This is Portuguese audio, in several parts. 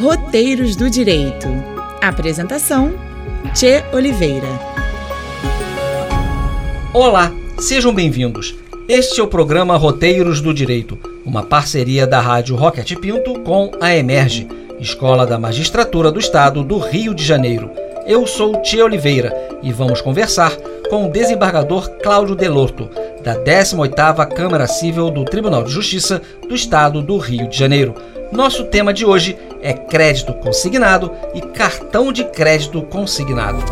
Roteiros do Direito. Apresentação: Tchê Oliveira. Olá, sejam bem-vindos. Este é o programa Roteiros do Direito, uma parceria da Rádio Rocket Pinto com a Emerge, Escola da Magistratura do Estado do Rio de Janeiro. Eu sou Tia Oliveira e vamos conversar com o desembargador Cláudio Delorto, da 18ª Câmara Civil do Tribunal de Justiça do Estado do Rio de Janeiro. Nosso tema de hoje é crédito consignado e cartão de crédito consignado.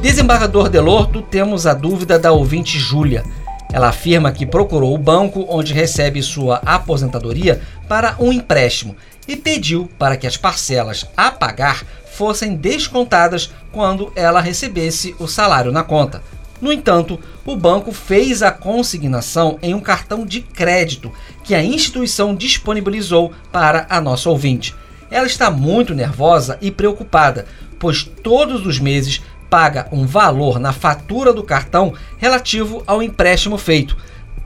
Desembargador Delorto, temos a dúvida da ouvinte Júlia. Ela afirma que procurou o banco onde recebe sua aposentadoria para um empréstimo e pediu para que as parcelas a pagar fossem descontadas quando ela recebesse o salário na conta. No entanto, o banco fez a consignação em um cartão de crédito que a instituição disponibilizou para a nossa ouvinte. Ela está muito nervosa e preocupada, pois todos os meses paga um valor na fatura do cartão relativo ao empréstimo feito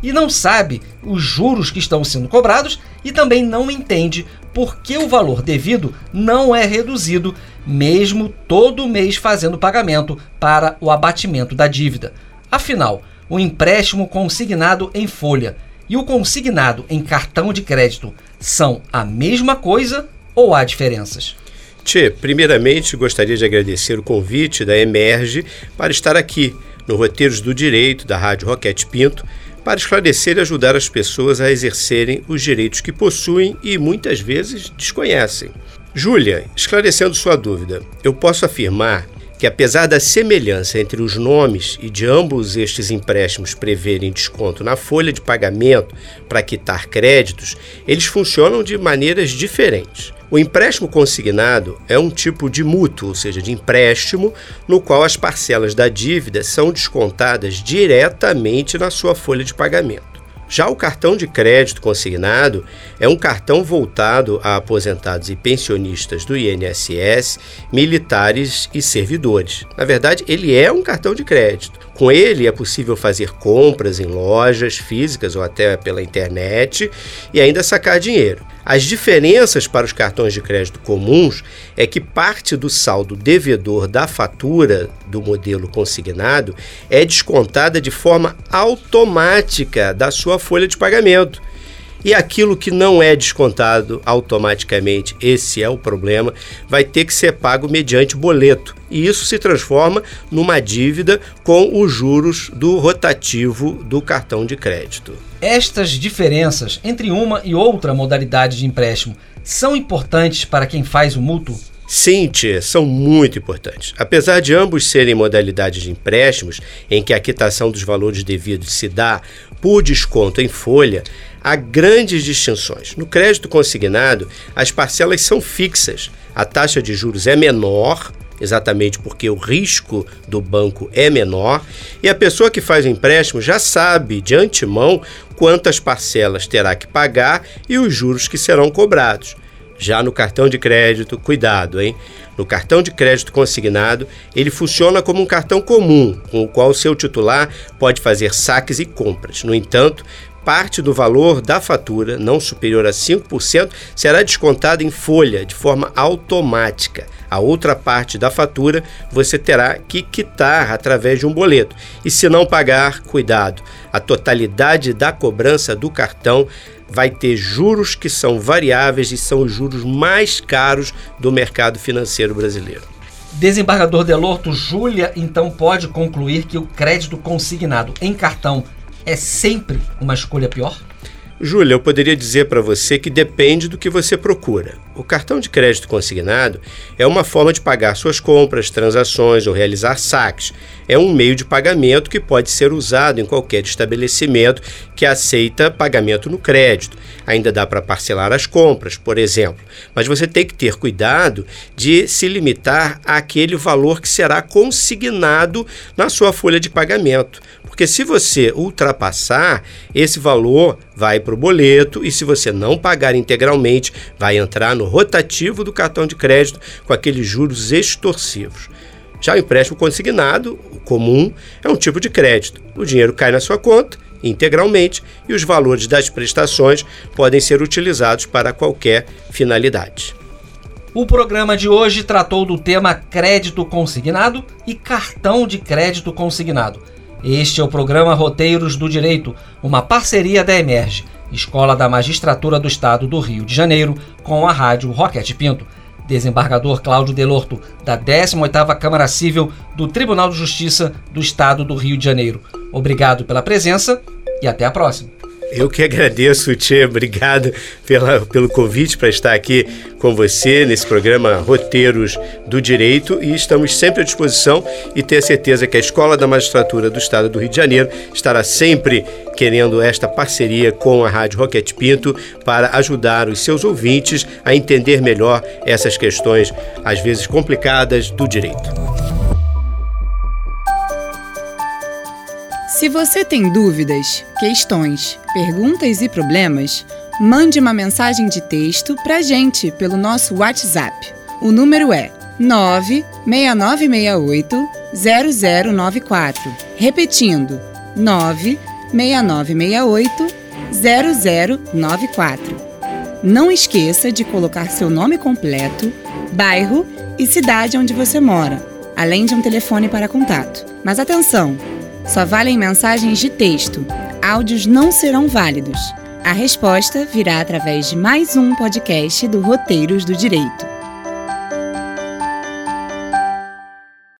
e não sabe os juros que estão sendo cobrados e também não entende por que o valor devido não é reduzido, mesmo todo mês fazendo pagamento para o abatimento da dívida. Afinal, o empréstimo consignado em folha e o consignado em cartão de crédito são a mesma coisa ou há diferenças? Tchê, primeiramente gostaria de agradecer o convite da Emerge para estar aqui no Roteiros do Direito da Rádio Roquete Pinto para esclarecer e ajudar as pessoas a exercerem os direitos que possuem e muitas vezes desconhecem. Júlia, esclarecendo sua dúvida, eu posso afirmar que, apesar da semelhança entre os nomes e de ambos estes empréstimos preverem desconto na folha de pagamento para quitar créditos, eles funcionam de maneiras diferentes. O empréstimo consignado é um tipo de mútuo, ou seja, de empréstimo, no qual as parcelas da dívida são descontadas diretamente na sua folha de pagamento. Já o cartão de crédito consignado é um cartão voltado a aposentados e pensionistas do INSS, militares e servidores. Na verdade, ele é um cartão de crédito. Com ele é possível fazer compras em lojas físicas ou até pela internet e ainda sacar dinheiro. As diferenças para os cartões de crédito comuns é que parte do saldo devedor da fatura do modelo consignado é descontada de forma automática da sua folha de pagamento. E aquilo que não é descontado automaticamente, esse é o problema, vai ter que ser pago mediante boleto. E isso se transforma numa dívida com os juros do rotativo do cartão de crédito. Estas diferenças entre uma e outra modalidade de empréstimo são importantes para quem faz o mútuo? Sim, tia, são muito importantes. Apesar de ambos serem modalidades de empréstimos, em que a quitação dos valores devidos se dá por desconto em folha, há grandes distinções. No crédito consignado, as parcelas são fixas, a taxa de juros é menor, exatamente porque o risco do banco é menor, e a pessoa que faz o empréstimo já sabe de antemão quantas parcelas terá que pagar e os juros que serão cobrados. Já no cartão de crédito, cuidado, hein? No cartão de crédito consignado, ele funciona como um cartão comum, com o qual seu titular pode fazer saques e compras. No entanto, parte do valor da fatura, não superior a 5%, será descontada em folha de forma automática. A outra parte da fatura você terá que quitar através de um boleto. E se não pagar, cuidado, a totalidade da cobrança do cartão vai ter juros que são variáveis e são os juros mais caros do mercado financeiro brasileiro. Desembargador Delorto, Júlia então pode concluir que o crédito consignado em cartão é sempre uma escolha pior? Júlia, eu poderia dizer para você que depende do que você procura. O cartão de crédito consignado é uma forma de pagar suas compras, transações ou realizar saques. É um meio de pagamento que pode ser usado em qualquer estabelecimento que aceita pagamento no crédito. Ainda dá para parcelar as compras, por exemplo. Mas você tem que ter cuidado de se limitar àquele valor que será consignado na sua folha de pagamento. Porque se você ultrapassar, esse valor vai para o boleto e se você não pagar integralmente, vai entrar no rotativo do cartão de crédito com aqueles juros extorsivos. Já o empréstimo consignado, o comum, é um tipo de crédito. O dinheiro cai na sua conta integralmente e os valores das prestações podem ser utilizados para qualquer finalidade. O programa de hoje tratou do tema crédito consignado e cartão de crédito consignado. Este é o programa Roteiros do Direito, uma parceria da Emerge, Escola da Magistratura do Estado do Rio de Janeiro, com a Rádio Roquete Pinto. Desembargador Cláudio Delorto, da 18ª Câmara Civil do Tribunal de Justiça do Estado do Rio de Janeiro. Obrigado pela presença e até a próxima. Eu que agradeço, Tchê. Obrigado pela, pelo convite para estar aqui com você nesse programa Roteiros do Direito e estamos sempre à disposição e ter certeza que a Escola da Magistratura do Estado do Rio de Janeiro estará sempre querendo esta parceria com a Rádio Roquete Pinto para ajudar os seus ouvintes a entender melhor essas questões, às vezes complicadas, do direito. Se você tem dúvidas, questões, perguntas e problemas, mande uma mensagem de texto para a gente pelo nosso WhatsApp. O número é 96968 0094. Repetindo, 96968 0094. Não esqueça de colocar seu nome completo, bairro e cidade onde você mora, além de um telefone para contato. Mas atenção! Só valem mensagens de texto. Áudios não serão válidos. A resposta virá através de mais um podcast do Roteiros do Direito.